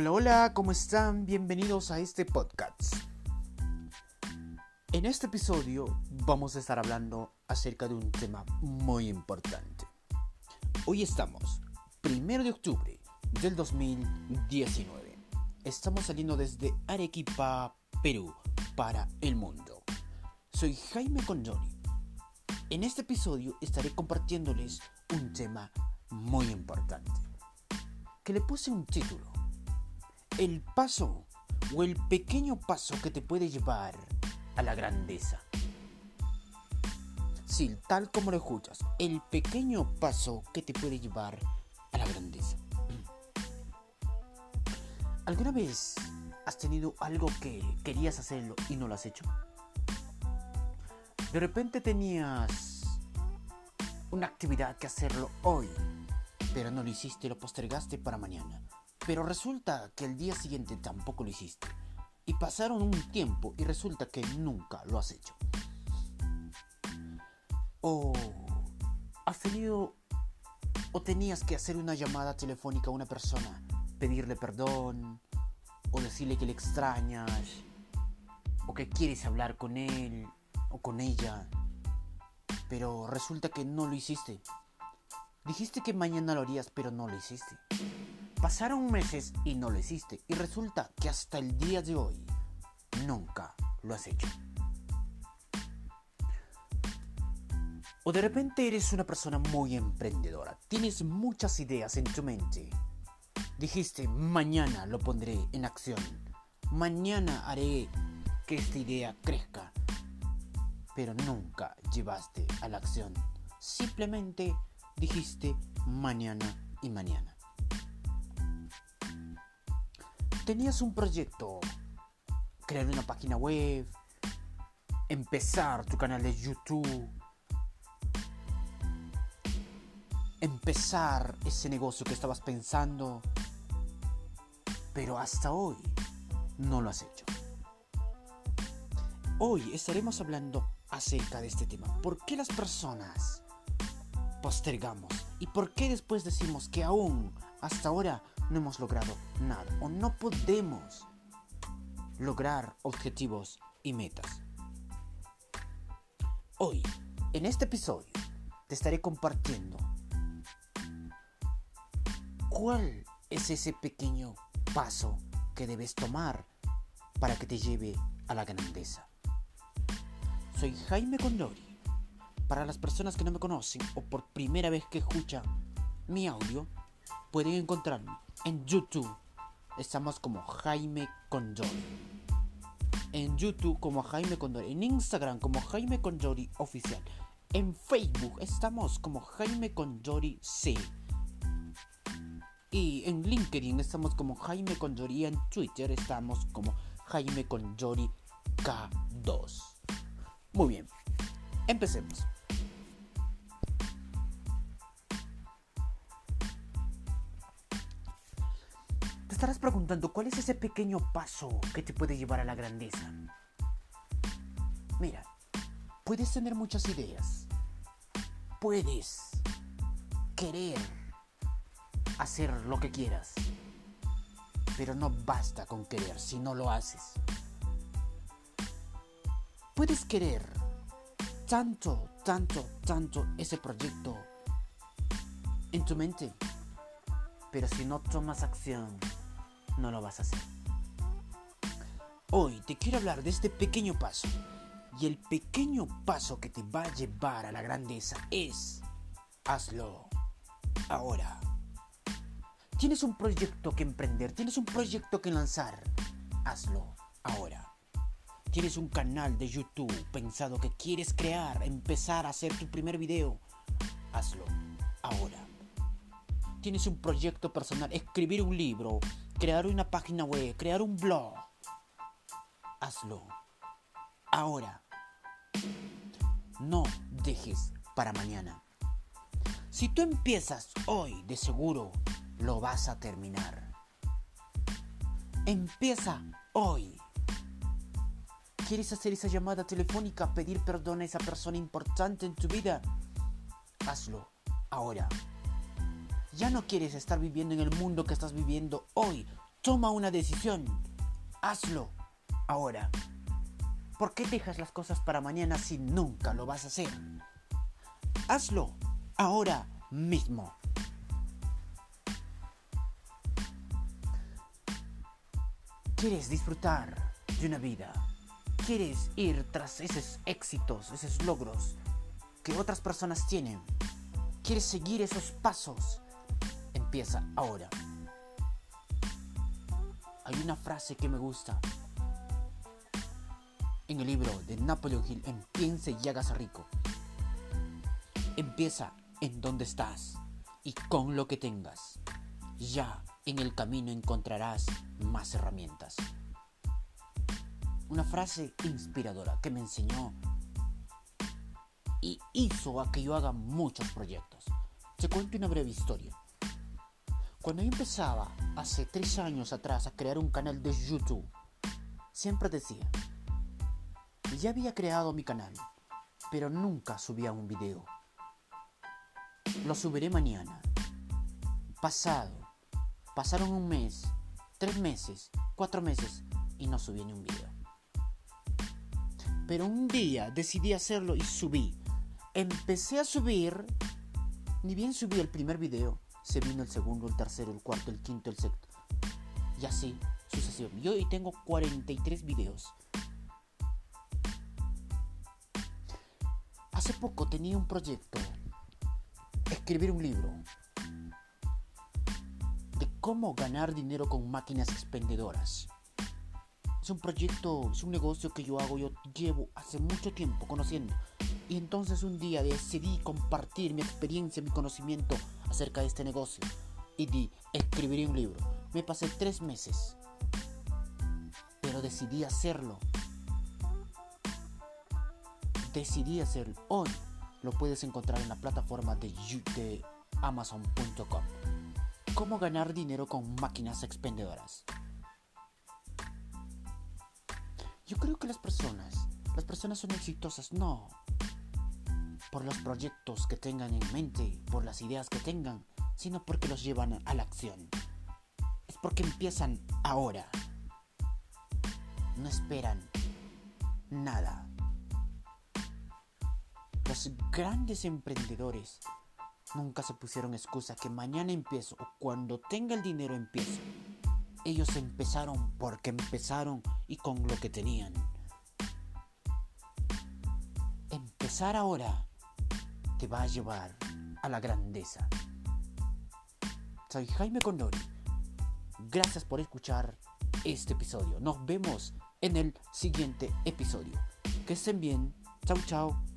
Hola, hola, ¿cómo están? Bienvenidos a este podcast. En este episodio vamos a estar hablando acerca de un tema muy importante. Hoy estamos, primero de octubre del 2019. Estamos saliendo desde Arequipa, Perú, para el mundo. Soy Jaime Conjori. En este episodio estaré compartiéndoles un tema muy importante, que le puse un título el paso o el pequeño paso que te puede llevar a la grandeza. Sí, tal como lo escuchas, el pequeño paso que te puede llevar a la grandeza. ¿Alguna vez has tenido algo que querías hacerlo y no lo has hecho? De repente tenías una actividad que hacerlo hoy, pero no lo hiciste, lo postergaste para mañana. Pero resulta que el día siguiente tampoco lo hiciste. Y pasaron un tiempo y resulta que nunca lo has hecho. O has tenido o tenías que hacer una llamada telefónica a una persona, pedirle perdón, o decirle que le extrañas, o que quieres hablar con él o con ella, pero resulta que no lo hiciste. Dijiste que mañana lo harías, pero no lo hiciste. Pasaron meses y no lo hiciste y resulta que hasta el día de hoy nunca lo has hecho. O de repente eres una persona muy emprendedora, tienes muchas ideas en tu mente. Dijiste, mañana lo pondré en acción, mañana haré que esta idea crezca, pero nunca llevaste a la acción. Simplemente dijiste mañana y mañana. Tenías un proyecto, crear una página web, empezar tu canal de YouTube, empezar ese negocio que estabas pensando, pero hasta hoy no lo has hecho. Hoy estaremos hablando acerca de este tema. ¿Por qué las personas postergamos? ¿Y por qué después decimos que aún hasta ahora no hemos logrado nada o no podemos lograr objetivos y metas. Hoy, en este episodio, te estaré compartiendo cuál es ese pequeño paso que debes tomar para que te lleve a la grandeza. Soy Jaime Condori. Para las personas que no me conocen o por primera vez que escuchan mi audio, pueden encontrarme en YouTube estamos como Jaime Condori. En YouTube como Jaime Condori. En Instagram como Jaime Oficial. En Facebook estamos como Jaime Condori C. Y en LinkedIn estamos como Jaime Condori. Y en Twitter estamos como Jaime Condori K2. Muy bien. Empecemos. Estarás preguntando, ¿cuál es ese pequeño paso que te puede llevar a la grandeza? Mira, puedes tener muchas ideas. Puedes querer hacer lo que quieras. Pero no basta con querer si no lo haces. Puedes querer tanto, tanto, tanto ese proyecto en tu mente. Pero si no tomas acción, no lo vas a hacer. Hoy te quiero hablar de este pequeño paso. Y el pequeño paso que te va a llevar a la grandeza es, hazlo ahora. Tienes un proyecto que emprender, tienes un proyecto que lanzar, hazlo ahora. Tienes un canal de YouTube pensado que quieres crear, empezar a hacer tu primer video, hazlo ahora. Tienes un proyecto personal, escribir un libro, crear una página web, crear un blog. Hazlo. Ahora. No dejes para mañana. Si tú empiezas hoy, de seguro lo vas a terminar. Empieza hoy. ¿Quieres hacer esa llamada telefónica, pedir perdón a esa persona importante en tu vida? Hazlo ahora. Ya no quieres estar viviendo en el mundo que estás viviendo hoy. Toma una decisión. Hazlo ahora. ¿Por qué dejas las cosas para mañana si nunca lo vas a hacer? Hazlo ahora mismo. ¿Quieres disfrutar de una vida? ¿Quieres ir tras esos éxitos, esos logros que otras personas tienen? ¿Quieres seguir esos pasos? Empieza ahora. Hay una frase que me gusta en el libro de Napoleon Hill en Piense y hágase rico. Empieza en donde estás y con lo que tengas. Ya en el camino encontrarás más herramientas. Una frase inspiradora que me enseñó y hizo a que yo haga muchos proyectos. Te cuento una breve historia. Cuando yo empezaba hace tres años atrás a crear un canal de YouTube, siempre decía, ya había creado mi canal, pero nunca subía un video. Lo subiré mañana. Pasado. Pasaron un mes, tres meses, cuatro meses y no subí ni un video. Pero un día decidí hacerlo y subí. Empecé a subir, ni bien subí el primer video, se vino el segundo, el tercero, el cuarto, el quinto, el sexto. Y así, sucesivamente. Yo hoy tengo 43 videos. Hace poco tenía un proyecto, escribir un libro de cómo ganar dinero con máquinas expendedoras. Es un proyecto, es un negocio que yo hago, yo llevo hace mucho tiempo conociendo. Y entonces un día decidí compartir mi experiencia, mi conocimiento acerca de este negocio y di, escribiré un libro. Me pasé tres meses, pero decidí hacerlo. Decidí hacerlo. Hoy lo puedes encontrar en la plataforma de, de amazon.com. ¿Cómo ganar dinero con máquinas expendedoras? Yo creo que las personas, las personas son exitosas, no por los proyectos que tengan en mente, por las ideas que tengan, sino porque los llevan a la acción. Es porque empiezan ahora. No esperan nada. Los grandes emprendedores nunca se pusieron excusa que mañana empiezo o cuando tenga el dinero empiezo. Ellos empezaron porque empezaron y con lo que tenían. Empezar ahora te va a llevar a la grandeza. Soy Jaime Condori. Gracias por escuchar este episodio. Nos vemos en el siguiente episodio. Que estén bien. Chau, chau.